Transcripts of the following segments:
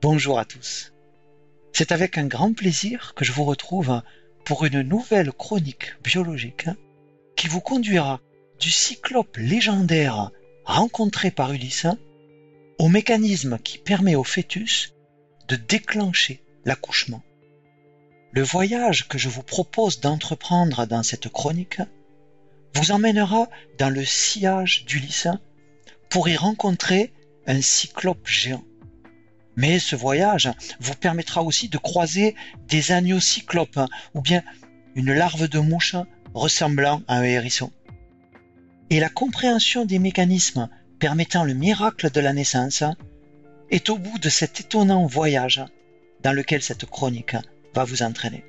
Bonjour à tous. C'est avec un grand plaisir que je vous retrouve pour une nouvelle chronique biologique qui vous conduira du cyclope légendaire rencontré par Ulysse au mécanisme qui permet au fœtus de déclencher l'accouchement. Le voyage que je vous propose d'entreprendre dans cette chronique vous emmènera dans le sillage d'Ulysse pour y rencontrer un cyclope géant. Mais ce voyage vous permettra aussi de croiser des agneaux cyclopes ou bien une larve de mouche ressemblant à un hérisson. Et la compréhension des mécanismes permettant le miracle de la naissance est au bout de cet étonnant voyage dans lequel cette chronique va vous entraîner.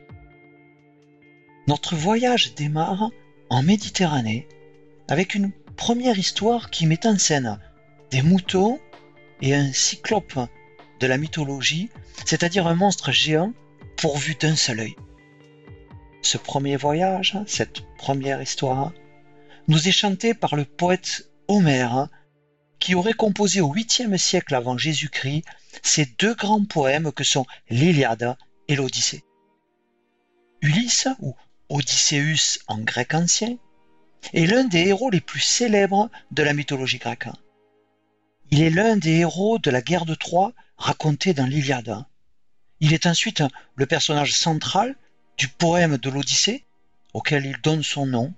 Notre voyage démarre en Méditerranée avec une première histoire qui met en scène des moutons et un cyclope de la mythologie, c'est-à-dire un monstre géant pourvu d'un seul œil. Ce premier voyage, cette première histoire, nous est chanté par le poète Homère, qui aurait composé au 8e siècle avant Jésus-Christ ces deux grands poèmes que sont l'Iliade et l'Odyssée. Ulysse, ou Odysseus en grec ancien, est l'un des héros les plus célèbres de la mythologie grecque. Il est l'un des héros de la guerre de Troie racontée dans l'Iliade. Il est ensuite le personnage central du poème de l'Odyssée, auquel il donne son nom,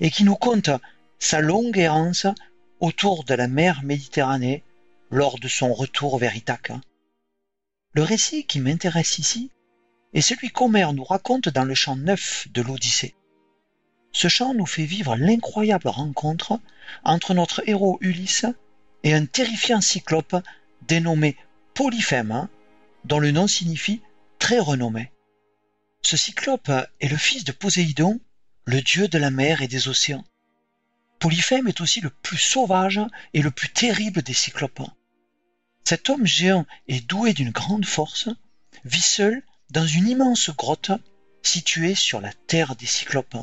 et qui nous conte sa longue errance autour de la mer Méditerranée lors de son retour vers Ithaque. Le récit qui m'intéresse ici est celui qu'Homère nous raconte dans le chant 9 de l'Odyssée. Ce chant nous fait vivre l'incroyable rencontre entre notre héros Ulysse et un terrifiant cyclope dénommé Polyphème, dont le nom signifie très renommé. Ce cyclope est le fils de Poséidon, le dieu de la mer et des océans. Polyphème est aussi le plus sauvage et le plus terrible des cyclopes. Cet homme géant et doué d'une grande force vit seul dans une immense grotte située sur la terre des cyclopes.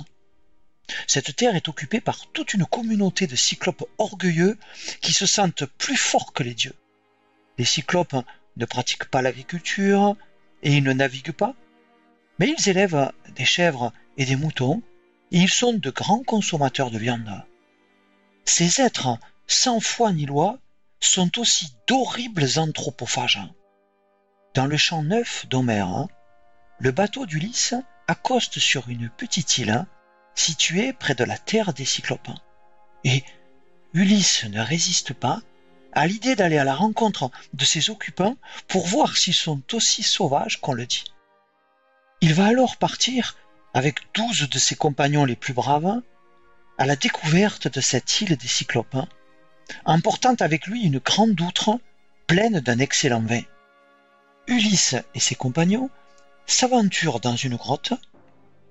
Cette terre est occupée par toute une communauté de cyclopes orgueilleux qui se sentent plus forts que les dieux. Les cyclopes ne pratiquent pas l'agriculture et ils ne naviguent pas, mais ils élèvent des chèvres et des moutons et ils sont de grands consommateurs de viande. Ces êtres sans foi ni loi sont aussi d'horribles anthropophages. Dans le champ neuf d'Homère, le bateau d'Ulysse accoste sur une petite île situé près de la terre des Cyclopes. Et Ulysse ne résiste pas à l'idée d'aller à la rencontre de ses occupants pour voir s'ils sont aussi sauvages qu'on le dit. Il va alors partir avec douze de ses compagnons les plus braves à la découverte de cette île des Cyclopes, emportant avec lui une grande outre pleine d'un excellent vin. Ulysse et ses compagnons s'aventurent dans une grotte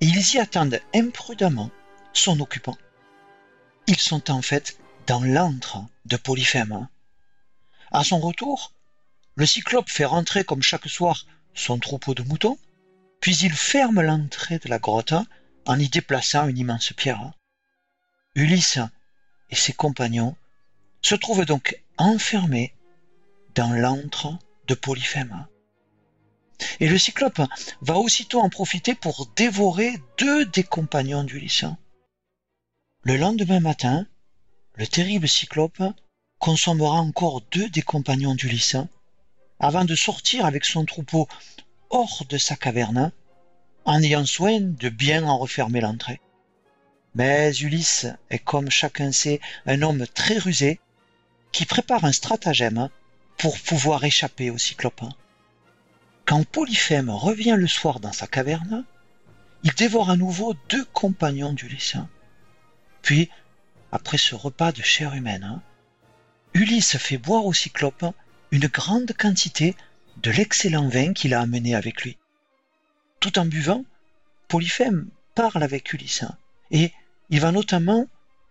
ils y attendent imprudemment son occupant. Ils sont en fait dans l'antre de Polyphème. À son retour, le cyclope fait rentrer comme chaque soir son troupeau de moutons, puis il ferme l'entrée de la grotte en y déplaçant une immense pierre. Ulysse et ses compagnons se trouvent donc enfermés dans l'antre de Polyphème. Et le cyclope va aussitôt en profiter pour dévorer deux des compagnons d'Ulysse. Le lendemain matin, le terrible cyclope consommera encore deux des compagnons d'Ulysse avant de sortir avec son troupeau hors de sa caverne en ayant soin de bien en refermer l'entrée. Mais Ulysse est comme chacun sait un homme très rusé qui prépare un stratagème pour pouvoir échapper au cyclope. Quand Polyphème revient le soir dans sa caverne, il dévore à nouveau deux compagnons d'Ulysse. Puis, après ce repas de chair humaine, Ulysse fait boire au cyclope une grande quantité de l'excellent vin qu'il a amené avec lui. Tout en buvant, Polyphème parle avec Ulysse et il va notamment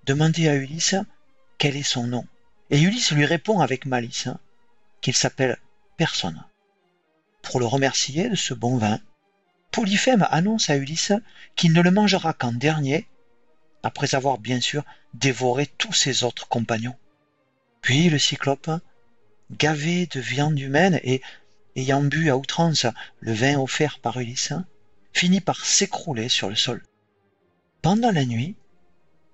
demander à Ulysse quel est son nom. Et Ulysse lui répond avec malice qu'il s'appelle personne. Pour le remercier de ce bon vin, Polyphème annonce à Ulysse qu'il ne le mangera qu'en dernier, après avoir bien sûr dévoré tous ses autres compagnons. Puis le cyclope, gavé de viande humaine et ayant bu à outrance le vin offert par Ulysse, finit par s'écrouler sur le sol. Pendant la nuit,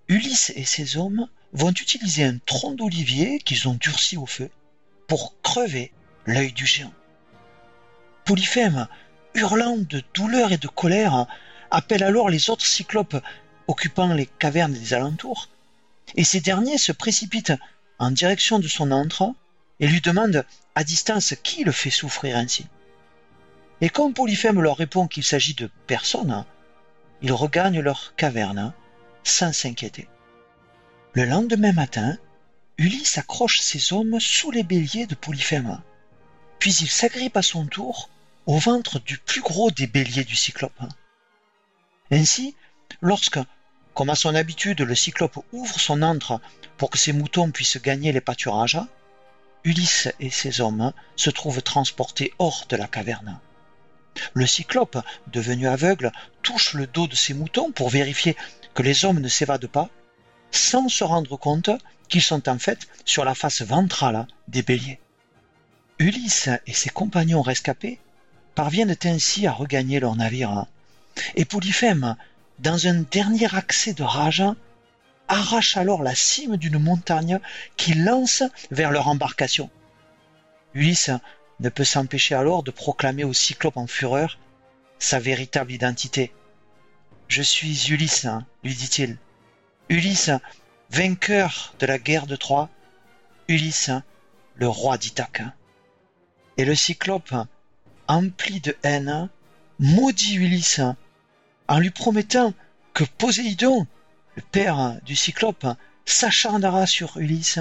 Ulysse et ses hommes vont utiliser un tronc d'olivier qu'ils ont durci au feu pour crever l'œil du géant. Polyphème, hurlant de douleur et de colère, appelle alors les autres cyclopes occupant les cavernes des alentours, et ces derniers se précipitent en direction de son antre et lui demandent à distance qui le fait souffrir ainsi. Et comme Polyphème leur répond qu'il s'agit de personne, ils regagnent leur caverne sans s'inquiéter. Le lendemain matin, Ulysse accroche ses hommes sous les béliers de Polyphème, puis il s'agrippe à son tour au ventre du plus gros des béliers du cyclope. Ainsi, lorsque, comme à son habitude, le cyclope ouvre son antre pour que ses moutons puissent gagner les pâturages, Ulysse et ses hommes se trouvent transportés hors de la caverne. Le cyclope, devenu aveugle, touche le dos de ses moutons pour vérifier que les hommes ne s'évadent pas, sans se rendre compte qu'ils sont en fait sur la face ventrale des béliers. Ulysse et ses compagnons rescapés parviennent ainsi à regagner leur navire. Et Polyphème, dans un dernier accès de rage, arrache alors la cime d'une montagne qui lance vers leur embarcation. Ulysse ne peut s'empêcher alors de proclamer au cyclope en fureur sa véritable identité. Je suis Ulysse, lui dit-il. Ulysse, vainqueur de la guerre de Troie. Ulysse, le roi d'Ithaque. Et le cyclope, empli de haine, maudit Ulysse en lui promettant que Poséidon, le père du cyclope, s'acharnera sur Ulysse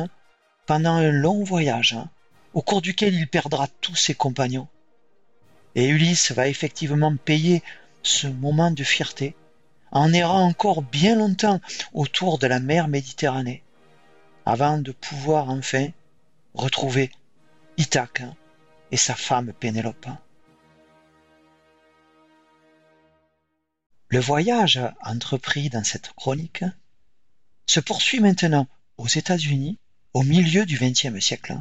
pendant un long voyage au cours duquel il perdra tous ses compagnons. Et Ulysse va effectivement payer ce moment de fierté en errant encore bien longtemps autour de la mer Méditerranée, avant de pouvoir enfin retrouver Ithaque et sa femme Pénélope. Le voyage entrepris dans cette chronique se poursuit maintenant aux États-Unis au milieu du XXe siècle.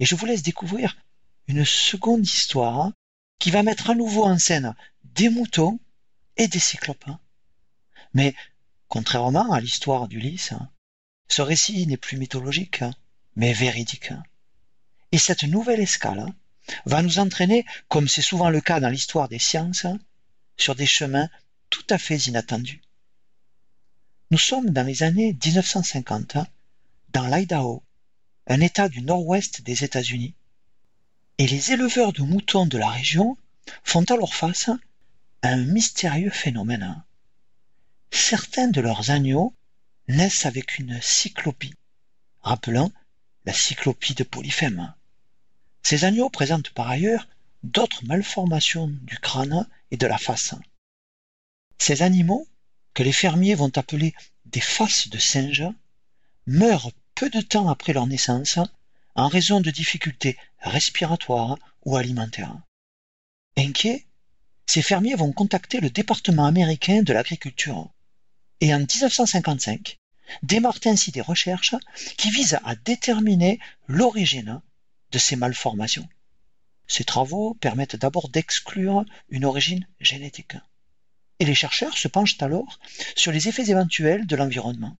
Et je vous laisse découvrir une seconde histoire qui va mettre à nouveau en scène des moutons et des cyclopes. Mais, contrairement à l'histoire d'Ulysse, ce récit n'est plus mythologique, mais véridique. Et cette nouvelle escale va nous entraîner, comme c'est souvent le cas dans l'histoire des sciences, sur des chemins tout à fait inattendus. Nous sommes dans les années 1950, dans l'Idaho, un État du nord-ouest des États-Unis, et les éleveurs de moutons de la région font alors face à un mystérieux phénomène. Certains de leurs agneaux naissent avec une cyclopie, rappelant la cyclopie de Polyphème. Ces agneaux présentent par ailleurs d'autres malformations du crâne et de la face. Ces animaux, que les fermiers vont appeler des faces de singe, meurent peu de temps après leur naissance en raison de difficultés respiratoires ou alimentaires. Inquiets, ces fermiers vont contacter le département américain de l'agriculture. Et en 1955, démarrent ainsi des recherches qui visent à déterminer l'origine de ces malformations. Ces travaux permettent d'abord d'exclure une origine génétique. Et les chercheurs se penchent alors sur les effets éventuels de l'environnement.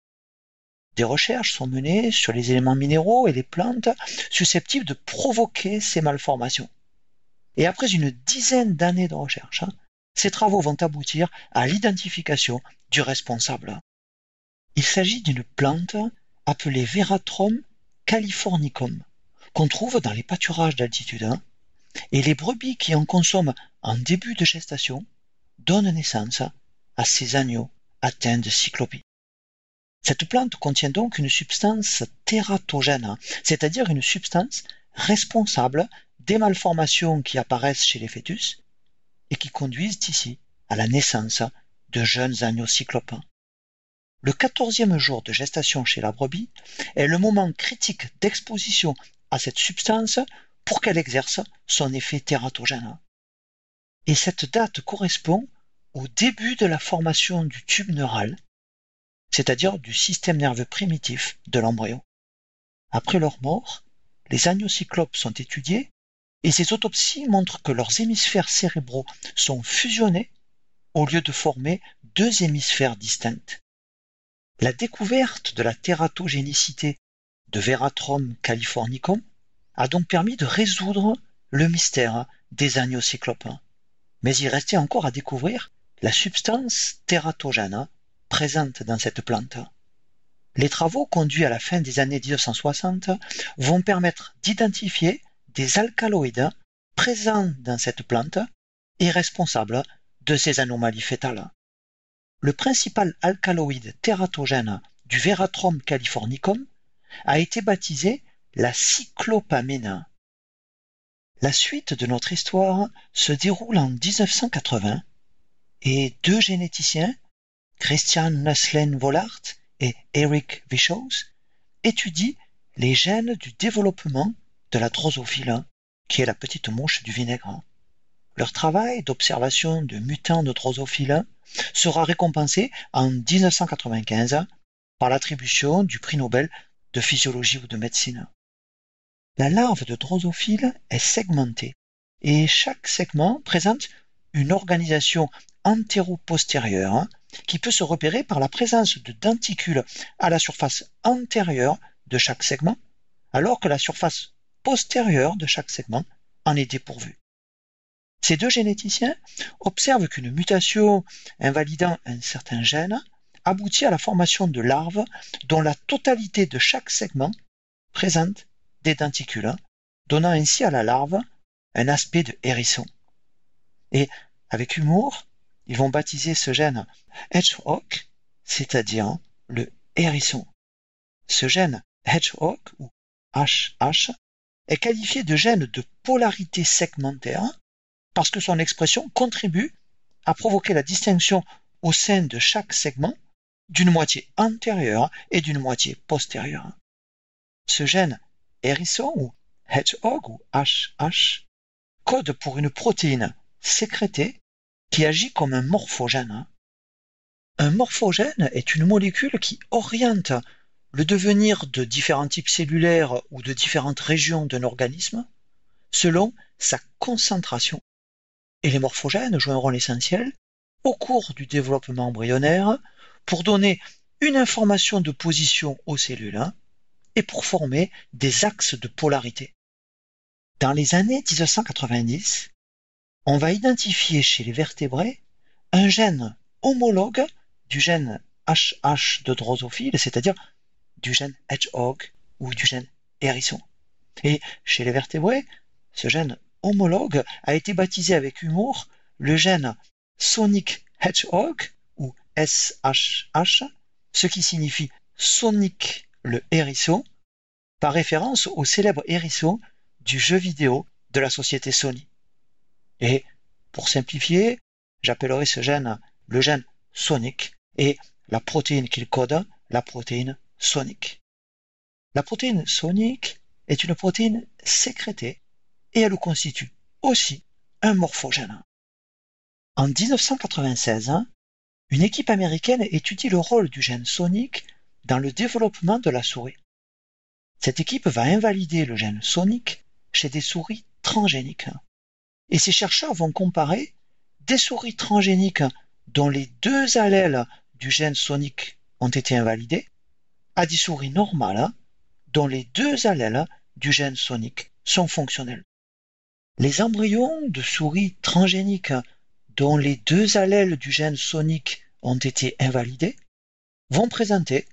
Des recherches sont menées sur les éléments minéraux et les plantes susceptibles de provoquer ces malformations. Et après une dizaine d'années de recherche, hein, ces travaux vont aboutir à l'identification du responsable. Il s'agit d'une plante appelée Veratrum californicum, qu'on trouve dans les pâturages d'altitude, et les brebis qui en consomment en début de gestation donnent naissance à ces agneaux atteints de cyclopie. Cette plante contient donc une substance tératogène, c'est-à-dire une substance responsable des malformations qui apparaissent chez les fœtus et qui conduisent ici à la naissance de jeunes agneaux cyclopes. Le quatorzième jour de gestation chez la brebis est le moment critique d'exposition à cette substance pour qu'elle exerce son effet tératogène. Et cette date correspond au début de la formation du tube neural c'est-à-dire du système nerveux primitif de l'embryon. Après leur mort, les agneaux cyclopes sont étudiés et ces autopsies montrent que leurs hémisphères cérébraux sont fusionnés au lieu de former deux hémisphères distincts. La découverte de la tératogénicité de Veratrum californicum a donc permis de résoudre le mystère des agneaux cyclopes. Mais il restait encore à découvrir la substance tératogène présente dans cette plante. Les travaux conduits à la fin des années 1960 vont permettre d'identifier des alcaloïdes présents dans cette plante et responsables de ces anomalies fétales. Le principal alcaloïde tératogène du Veratrum californicum a été baptisé la cyclopamine. La suite de notre histoire se déroule en 1980 et deux généticiens, Christian Neslen Vollart et Eric Vichos, étudient les gènes du développement de la drosophile, qui est la petite mouche du vinaigre. Leur travail d'observation de mutants de drosophile sera récompensé en 1995 par l'attribution du prix Nobel de physiologie ou de médecine. La larve de drosophile est segmentée et chaque segment présente une organisation antéro-postérieure qui peut se repérer par la présence de denticules à la surface antérieure de chaque segment, alors que la surface postérieure de chaque segment en est dépourvue. Ces deux généticiens observent qu'une mutation invalidant un certain gène aboutit à la formation de larves dont la totalité de chaque segment présente des denticules, donnant ainsi à la larve un aspect de hérisson. Et avec humour, ils vont baptiser ce gène hedgehog, c'est-à-dire le hérisson. Ce gène hedgehog ou HH est qualifié de gène de polarité segmentaire parce que son expression contribue à provoquer la distinction au sein de chaque segment d'une moitié antérieure et d'une moitié postérieure. Ce gène hérisson ou hedgehog ou HH code pour une protéine sécrétée qui agit comme un morphogène. Un morphogène est une molécule qui oriente le devenir de différents types cellulaires ou de différentes régions d'un organisme selon sa concentration. Et les morphogènes jouent un rôle essentiel au cours du développement embryonnaire pour donner une information de position aux cellules hein, et pour former des axes de polarité. Dans les années 1990, on va identifier chez les vertébrés un gène homologue du gène HH de drosophile, c'est-à-dire du gène hedgehog ou du gène hérisson. Et chez les vertébrés, ce gène homologue a été baptisé avec humour le gène sonic hedgehog ou SHH, ce qui signifie sonic le hérisson, par référence au célèbre hérisson du jeu vidéo de la société Sony. Et pour simplifier, j'appellerai ce gène le gène sonic et la protéine qu'il code la protéine sonique. La protéine sonique est une protéine sécrétée et elle constitue aussi un morphogène. En 1996, une équipe américaine étudie le rôle du gène sonique dans le développement de la souris. Cette équipe va invalider le gène sonique chez des souris transgéniques. Et ces chercheurs vont comparer des souris transgéniques dont les deux allèles du gène sonique ont été invalidés à des souris normales dont les deux allèles du gène sonique sont fonctionnels. Les embryons de souris transgéniques dont les deux allèles du gène sonique ont été invalidés vont présenter,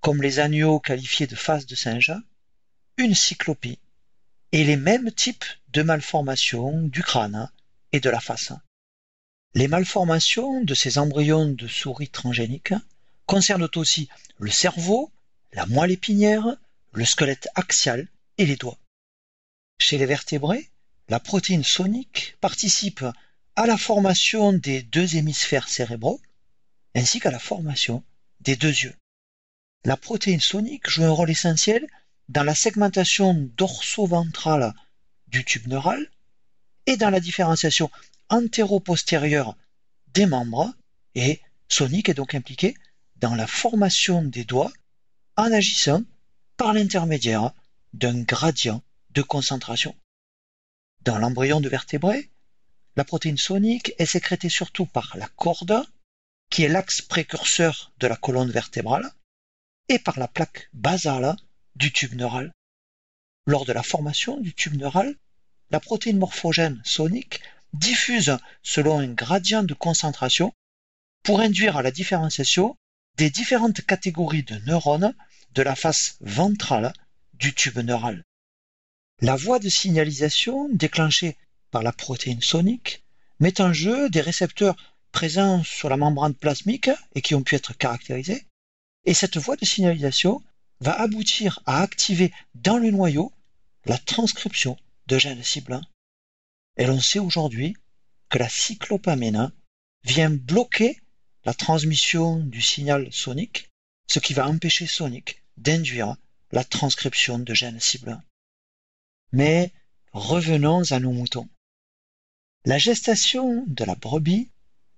comme les agneaux qualifiés de face de singe, une cyclopie et les mêmes types de malformations du crâne et de la face. Les malformations de ces embryons de souris transgéniques concernent aussi le cerveau, la moelle épinière, le squelette axial et les doigts. Chez les vertébrés, la protéine sonique participe à la formation des deux hémisphères cérébraux ainsi qu'à la formation des deux yeux. La protéine sonique joue un rôle essentiel dans la segmentation dorso-ventrale du tube neural et dans la différenciation antéro-postérieure des membres et sonique est donc impliqué dans la formation des doigts en agissant par l'intermédiaire d'un gradient de concentration. Dans l'embryon de vertébré, la protéine sonique est sécrétée surtout par la corde, qui est l'axe précurseur de la colonne vertébrale, et par la plaque basale du tube neural. Lors de la formation du tube neural, la protéine morphogène sonique diffuse selon un gradient de concentration pour induire la différenciation des différentes catégories de neurones de la face ventrale du tube neural. La voie de signalisation déclenchée par la protéine sonique met en jeu des récepteurs présents sur la membrane plasmique et qui ont pu être caractérisés, et cette voie de signalisation va aboutir à activer dans le noyau la transcription de gènes ciblants. Et l'on sait aujourd'hui que la cyclopamine vient bloquer la transmission du signal sonique, ce qui va empêcher Sonic d'induire la transcription de gènes ciblants. Mais revenons à nos moutons. La gestation de la brebis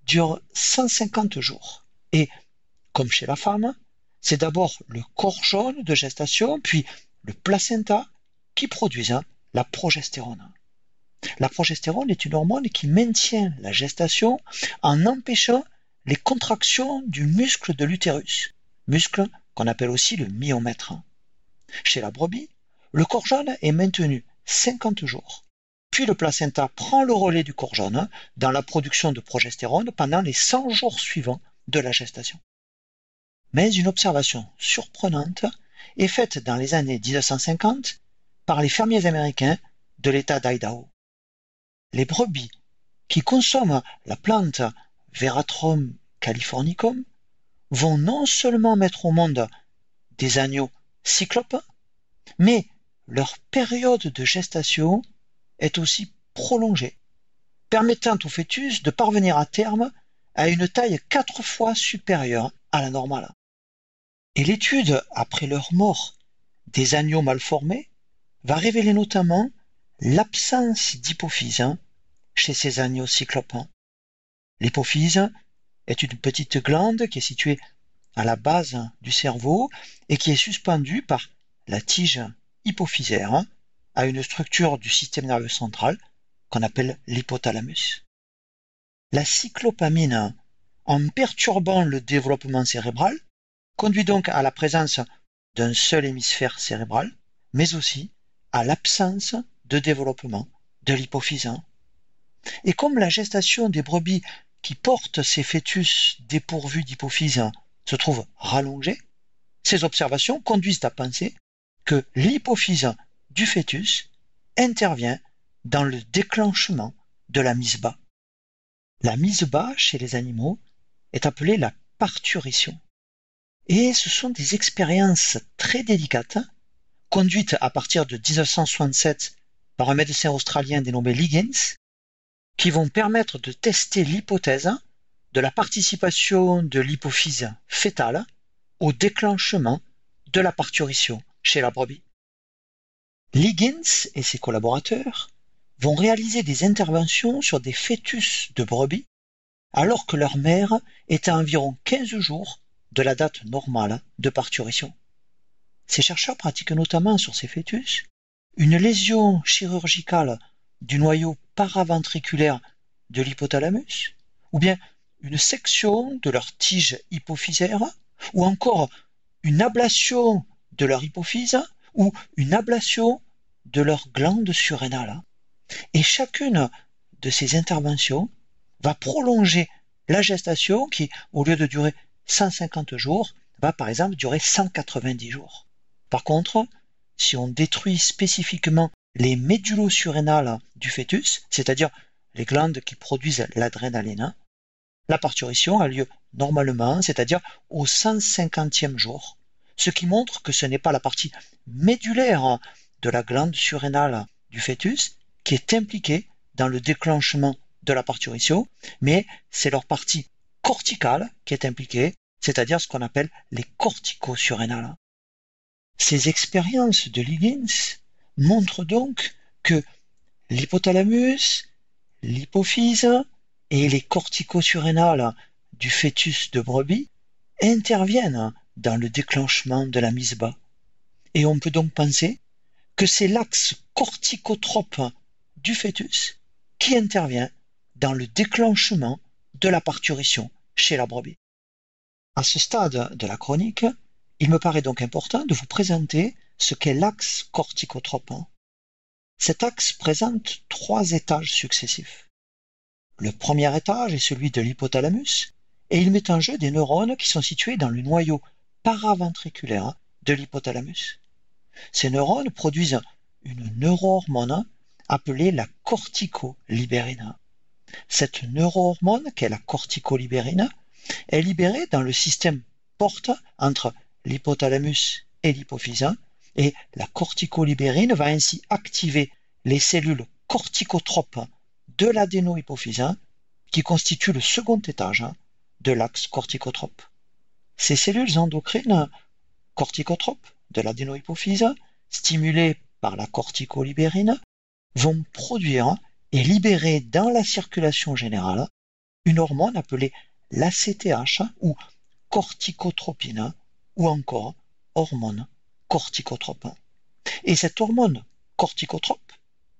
dure 150 jours et, comme chez la femme, c'est d'abord le corps jaune de gestation, puis le placenta qui produisent la progestérone. La progestérone est une hormone qui maintient la gestation en empêchant les contractions du muscle de l'utérus, muscle qu'on appelle aussi le myomètre. Chez la brebis, le corps jaune est maintenu 50 jours. Puis le placenta prend le relais du corps jaune dans la production de progestérone pendant les 100 jours suivants de la gestation. Mais une observation surprenante est faite dans les années 1950 par les fermiers américains de l'État d'Idaho. Les brebis qui consomment la plante Veratrum californicum vont non seulement mettre au monde des agneaux cyclopes, mais leur période de gestation est aussi prolongée, permettant au fœtus de parvenir à terme à une taille quatre fois supérieure à la normale. Et l'étude après leur mort des agneaux mal formés va révéler notamment l'absence d'hypophyse hein, chez ces agneaux cyclopes. L'hypophyse est une petite glande qui est située à la base du cerveau et qui est suspendue par la tige hypophysaire à une structure du système nerveux central qu'on appelle l'hypothalamus. La cyclopamine, en perturbant le développement cérébral, conduit donc à la présence d'un seul hémisphère cérébral, mais aussi à l'absence de développement de l'hypophyse. Et comme la gestation des brebis qui portent ces fœtus dépourvus d'hypophyse se trouve rallongée, ces observations conduisent à penser que l'hypophyse du fœtus intervient dans le déclenchement de la mise bas. La mise bas chez les animaux est appelée la parturition. Et ce sont des expériences très délicates conduite à partir de 1967 par un médecin australien dénommé Liggins, qui vont permettre de tester l'hypothèse de la participation de l'hypophyse fétale au déclenchement de la parturition chez la brebis. Liggins et ses collaborateurs vont réaliser des interventions sur des fœtus de brebis alors que leur mère est à environ 15 jours de la date normale de parturition. Ces chercheurs pratiquent notamment sur ces fœtus une lésion chirurgicale du noyau paraventriculaire de l'hypothalamus, ou bien une section de leur tige hypophysaire, ou encore une ablation de leur hypophyse, ou une ablation de leur glande surrénale. Et chacune de ces interventions va prolonger la gestation qui, au lieu de durer 150 jours, va par exemple durer 190 jours. Par contre, si on détruit spécifiquement les médulosurrénales du fœtus, c'est-à-dire les glandes qui produisent l'adrénaline, la parturition a lieu normalement, c'est-à-dire au 150e jour, ce qui montre que ce n'est pas la partie médulaire de la glande surrénale du fœtus qui est impliquée dans le déclenchement de la parturition, mais c'est leur partie corticale qui est impliquée, c'est-à-dire ce qu'on appelle les corticosurrénales. Ces expériences de Liggins montrent donc que l'hypothalamus, l'hypophyse et les corticosurrénales du fœtus de brebis interviennent dans le déclenchement de la mise bas. Et on peut donc penser que c'est l'axe corticotrope du fœtus qui intervient dans le déclenchement de la parturition chez la brebis. À ce stade de la chronique, il me paraît donc important de vous présenter ce qu'est l'axe corticotrope. Cet axe présente trois étages successifs. Le premier étage est celui de l'hypothalamus, et il met en jeu des neurones qui sont situés dans le noyau paraventriculaire de l'hypothalamus. Ces neurones produisent une neurohormone appelée la corticolibérine. Cette neurohormone, qu'est la corticolibérine, est libérée dans le système porte entre l'hypothalamus et l'hypophyse, et la corticolibérine va ainsi activer les cellules corticotropes de l'adénohypophyse, qui constituent le second étage de l'axe corticotrope. Ces cellules endocrines corticotropes de l'adénohypophyse, stimulées par la corticolibérine, vont produire et libérer dans la circulation générale une hormone appelée l'ACTH ou corticotropine ou encore hormone corticotrope. Et cette hormone corticotrope,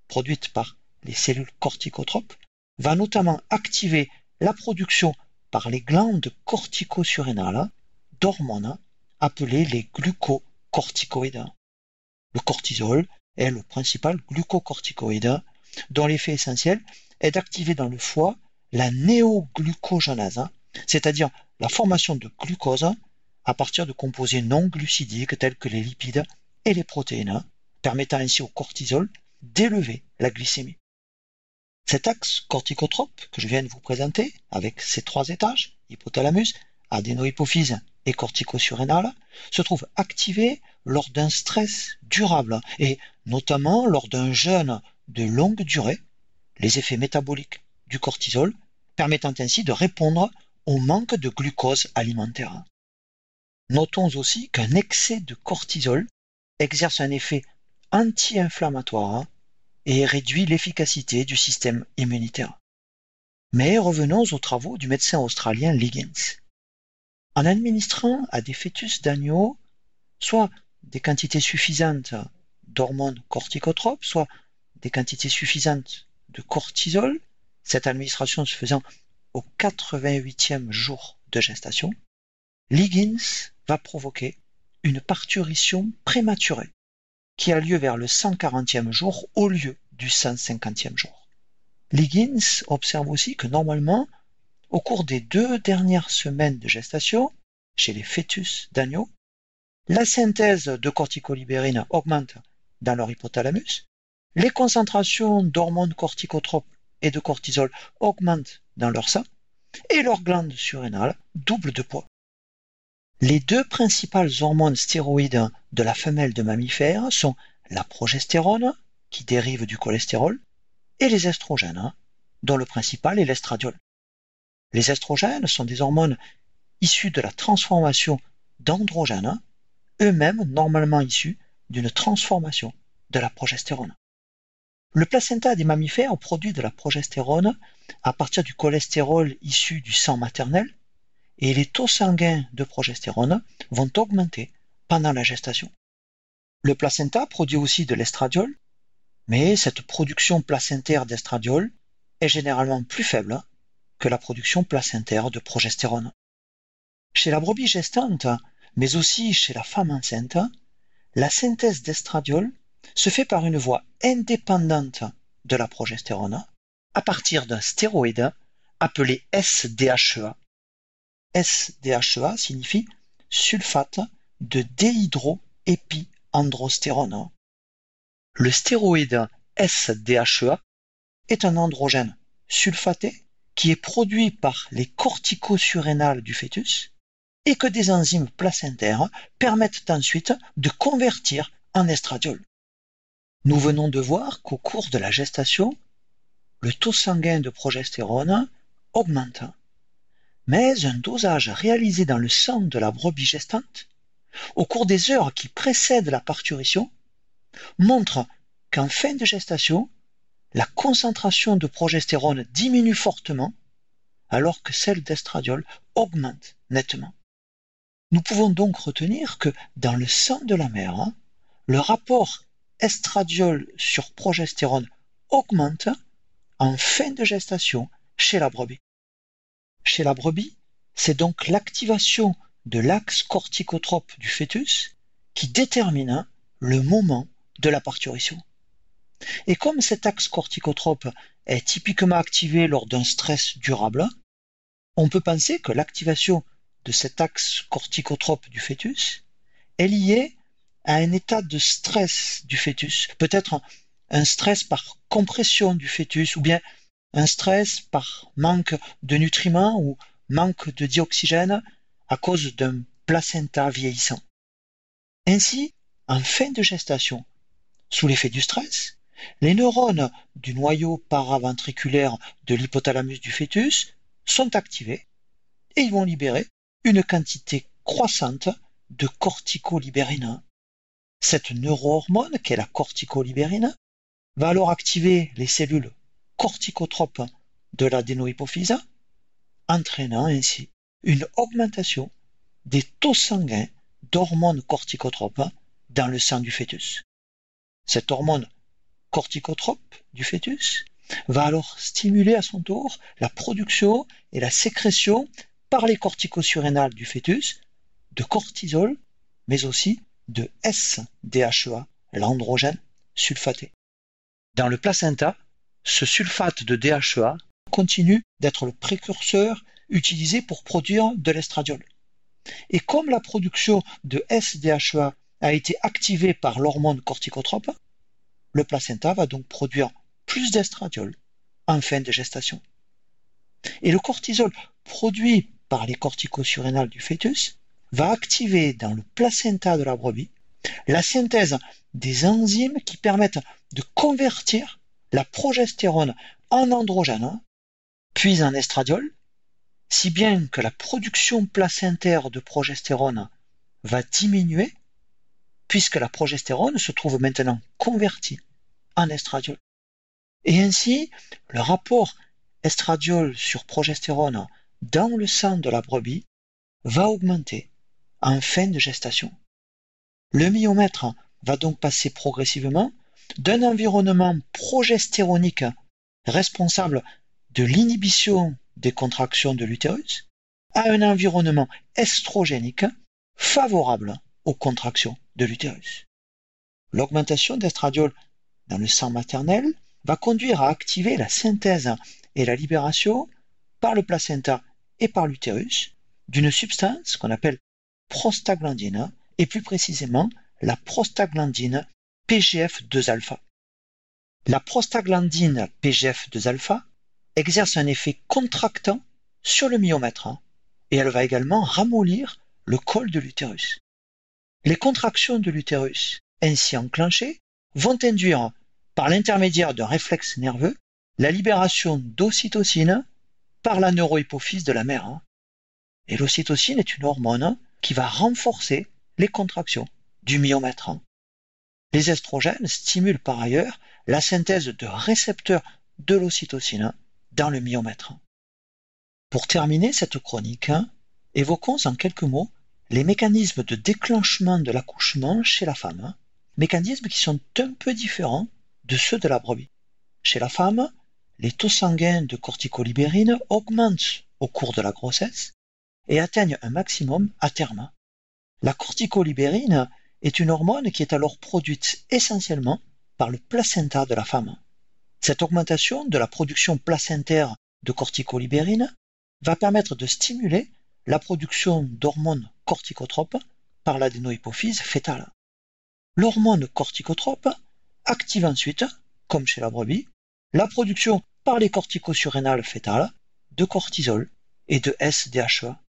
produite par les cellules corticotropes, va notamment activer la production par les glandes corticosurrénales d'hormones appelées les glucocorticoïdes. Le cortisol est le principal glucocorticoïde dont l'effet essentiel est d'activer dans le foie la néoglucogenase, c'est-à-dire la formation de glucose à partir de composés non glucidiques tels que les lipides et les protéines, permettant ainsi au cortisol d'élever la glycémie. Cet axe corticotrope que je viens de vous présenter, avec ses trois étages, hypothalamus, adénohypophyse et corticosurrénale, se trouve activé lors d'un stress durable et notamment lors d'un jeûne de longue durée, les effets métaboliques du cortisol permettant ainsi de répondre au manque de glucose alimentaire. Notons aussi qu'un excès de cortisol exerce un effet anti-inflammatoire et réduit l'efficacité du système immunitaire. Mais revenons aux travaux du médecin australien Liggins. En administrant à des fœtus d'agneau soit des quantités suffisantes d'hormones corticotropes, soit des quantités suffisantes de cortisol, cette administration se faisant au 88e jour de gestation, Liggins va provoquer une parturition prématurée qui a lieu vers le 140e jour au lieu du 150e jour. Liggins observe aussi que normalement, au cours des deux dernières semaines de gestation, chez les fœtus d'agneau, la synthèse de corticolibérine augmente dans leur hypothalamus, les concentrations d'hormones corticotropes et de cortisol augmentent dans leur sang, et leurs glandes surrénales doublent de poids. Les deux principales hormones stéroïdes de la femelle de mammifère sont la progestérone, qui dérive du cholestérol, et les estrogènes, dont le principal est l'estradiol. Les estrogènes sont des hormones issues de la transformation d'androgènes, eux-mêmes normalement issus d'une transformation de la progestérone. Le placenta des mammifères produit de la progestérone à partir du cholestérol issu du sang maternel et les taux sanguins de progestérone vont augmenter pendant la gestation. Le placenta produit aussi de l'estradiol, mais cette production placentaire d'estradiol est généralement plus faible que la production placentaire de progestérone. Chez la brebis gestante, mais aussi chez la femme enceinte, la synthèse d'estradiol se fait par une voie indépendante de la progestérone à partir d'un stéroïde appelé SDHEA SDHEA signifie sulfate de déhydroépiandrostérone. Le stéroïde SDHEA est un androgène sulfaté qui est produit par les corticosurrénales du fœtus et que des enzymes placentaires permettent ensuite de convertir en estradiol. Nous venons de voir qu'au cours de la gestation, le taux sanguin de progestérone augmente mais un dosage réalisé dans le sang de la brebis gestante, au cours des heures qui précèdent la parturition, montre qu'en fin de gestation, la concentration de progestérone diminue fortement, alors que celle d'estradiol augmente nettement. Nous pouvons donc retenir que dans le sang de la mère, le rapport estradiol sur progestérone augmente en fin de gestation chez la brebis. Chez la brebis, c'est donc l'activation de l'axe corticotrope du fœtus qui détermine le moment de la parturition. Et comme cet axe corticotrope est typiquement activé lors d'un stress durable, on peut penser que l'activation de cet axe corticotrope du fœtus est liée à un état de stress du fœtus, peut-être un stress par compression du fœtus ou bien un stress par manque de nutriments ou manque de dioxygène à cause d'un placenta vieillissant. Ainsi, en fin de gestation, sous l'effet du stress, les neurones du noyau paraventriculaire de l'hypothalamus du fœtus sont activés et ils vont libérer une quantité croissante de corticolibérine. Cette neurohormone, qui est la corticolibérine, va alors activer les cellules corticotropes de l'adénohypophyse, entraînant ainsi une augmentation des taux sanguins d'hormones corticotropes dans le sang du fœtus. Cette hormone corticotrope du fœtus va alors stimuler à son tour la production et la sécrétion par les corticosurrénales du fœtus de cortisol, mais aussi de SDHEA, l'androgène sulfaté. Dans le placenta, ce sulfate de DHEA continue d'être le précurseur utilisé pour produire de l'estradiol. Et comme la production de SDHEA a été activée par l'hormone corticotrope, le placenta va donc produire plus d'estradiol en fin de gestation. Et le cortisol produit par les corticosurrénales du fœtus va activer dans le placenta de la brebis la synthèse des enzymes qui permettent de convertir la progestérone en androgène, puis en estradiol, si bien que la production placentaire de progestérone va diminuer, puisque la progestérone se trouve maintenant convertie en estradiol. Et ainsi, le rapport estradiol sur progestérone dans le sang de la brebis va augmenter en fin de gestation. Le myomètre va donc passer progressivement d'un environnement progestéronique responsable de l'inhibition des contractions de l'utérus à un environnement estrogénique favorable aux contractions de l'utérus. L'augmentation d'estradiol dans le sang maternel va conduire à activer la synthèse et la libération par le placenta et par l'utérus d'une substance qu'on appelle prostaglandine et plus précisément la prostaglandine PGF2-alpha. La prostaglandine PGF2-alpha exerce un effet contractant sur le myomètre et elle va également ramollir le col de l'utérus. Les contractions de l'utérus ainsi enclenchées vont induire, par l'intermédiaire d'un réflexe nerveux, la libération d'ocytocine par la neurohypophyse de la mère. Et l'ocytocine est une hormone qui va renforcer les contractions du myomètre. Hein. Les estrogènes stimulent par ailleurs la synthèse de récepteurs de l'ocytocine dans le myomètre. Pour terminer cette chronique, évoquons en quelques mots les mécanismes de déclenchement de l'accouchement chez la femme, mécanismes qui sont un peu différents de ceux de la brebis. Chez la femme, les taux sanguins de corticolibérine augmentent au cours de la grossesse et atteignent un maximum à terme. La corticolibérine est une hormone qui est alors produite essentiellement par le placenta de la femme. Cette augmentation de la production placentaire de corticolibérine va permettre de stimuler la production d'hormones corticotropes par l'adénohypophyse fétale. L'hormone corticotrope active ensuite, comme chez la brebis, la production par les corticosurrénales fétales de cortisol et de SDHEA.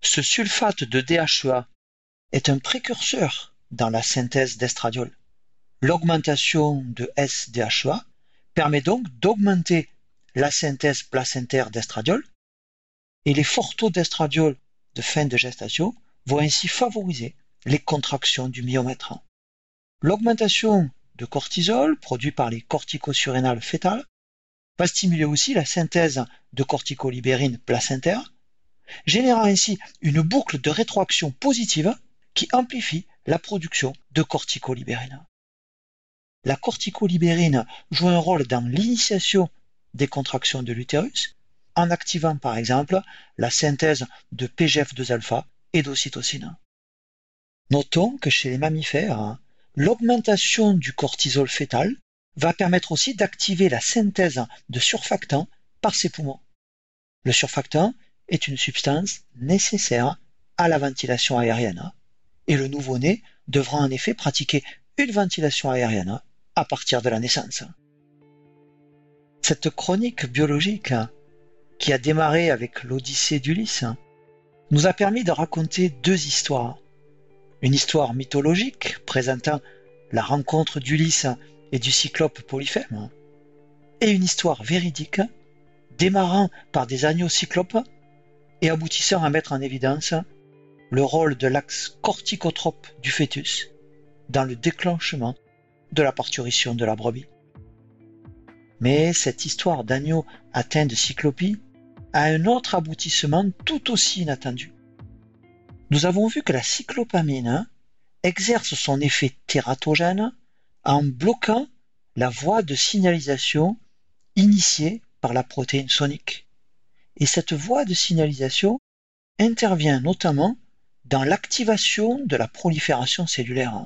Ce sulfate de DHEA est un précurseur dans la synthèse d'estradiol. L'augmentation de SDHEA permet donc d'augmenter la synthèse placentaire d'estradiol et les d'estradiol de fin de gestation vont ainsi favoriser les contractions du myomètre. L'augmentation de cortisol produit par les corticosurrénales fétales va stimuler aussi la synthèse de corticolibérine placentaire, générant ainsi une boucle de rétroaction positive qui amplifie la production de corticolibérine. la corticolibérine joue un rôle dans l'initiation des contractions de l'utérus, en activant par exemple la synthèse de PGF2-alpha et d'ocytocine. Notons que chez les mammifères, l'augmentation du cortisol fœtal va permettre aussi d'activer la synthèse de surfactants par ses poumons. Le surfactant est une substance nécessaire à la ventilation aérienne et le nouveau-né devra en effet pratiquer une ventilation aérienne à partir de la naissance. Cette chronique biologique, qui a démarré avec l'Odyssée d'Ulysse, nous a permis de raconter deux histoires. Une histoire mythologique présentant la rencontre d'Ulysse et du cyclope Polyphème, et une histoire véridique démarrant par des agneaux cyclopes et aboutissant à mettre en évidence le rôle de l'axe corticotrope du fœtus dans le déclenchement de la parturition de la brebis. Mais cette histoire d'agneau atteint de cyclopie a un autre aboutissement tout aussi inattendu. Nous avons vu que la cyclopamine exerce son effet tératogène en bloquant la voie de signalisation initiée par la protéine sonique. Et cette voie de signalisation intervient notamment dans l'activation de la prolifération cellulaire.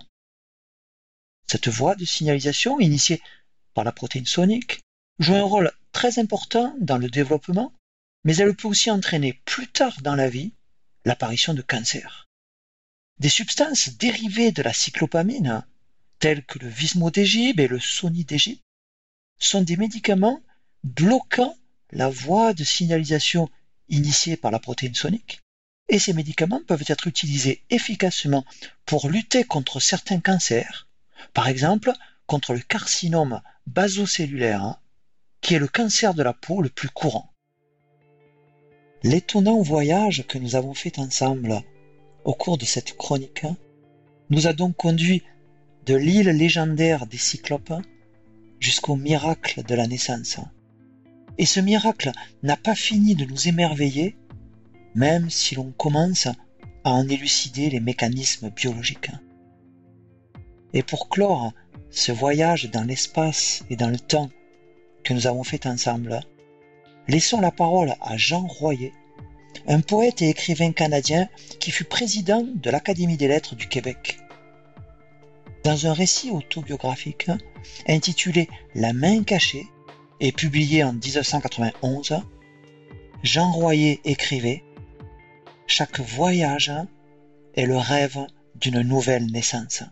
Cette voie de signalisation, initiée par la protéine sonique, joue un rôle très important dans le développement, mais elle peut aussi entraîner plus tard dans la vie l'apparition de cancers. Des substances dérivées de la cyclopamine, telles que le vismodégib et le sonidégib, sont des médicaments bloquant la voie de signalisation initiée par la protéine sonique, et ces médicaments peuvent être utilisés efficacement pour lutter contre certains cancers, par exemple contre le carcinome basocellulaire, qui est le cancer de la peau le plus courant. L'étonnant voyage que nous avons fait ensemble au cours de cette chronique nous a donc conduit de l'île légendaire des Cyclopes jusqu'au miracle de la naissance. Et ce miracle n'a pas fini de nous émerveiller, même si l'on commence à en élucider les mécanismes biologiques. Et pour clore ce voyage dans l'espace et dans le temps que nous avons fait ensemble, laissons la parole à Jean Royer, un poète et écrivain canadien qui fut président de l'Académie des lettres du Québec. Dans un récit autobiographique intitulé La main cachée et publié en 1991, Jean Royer écrivait Chaque voyage est le rêve d'une nouvelle naissance.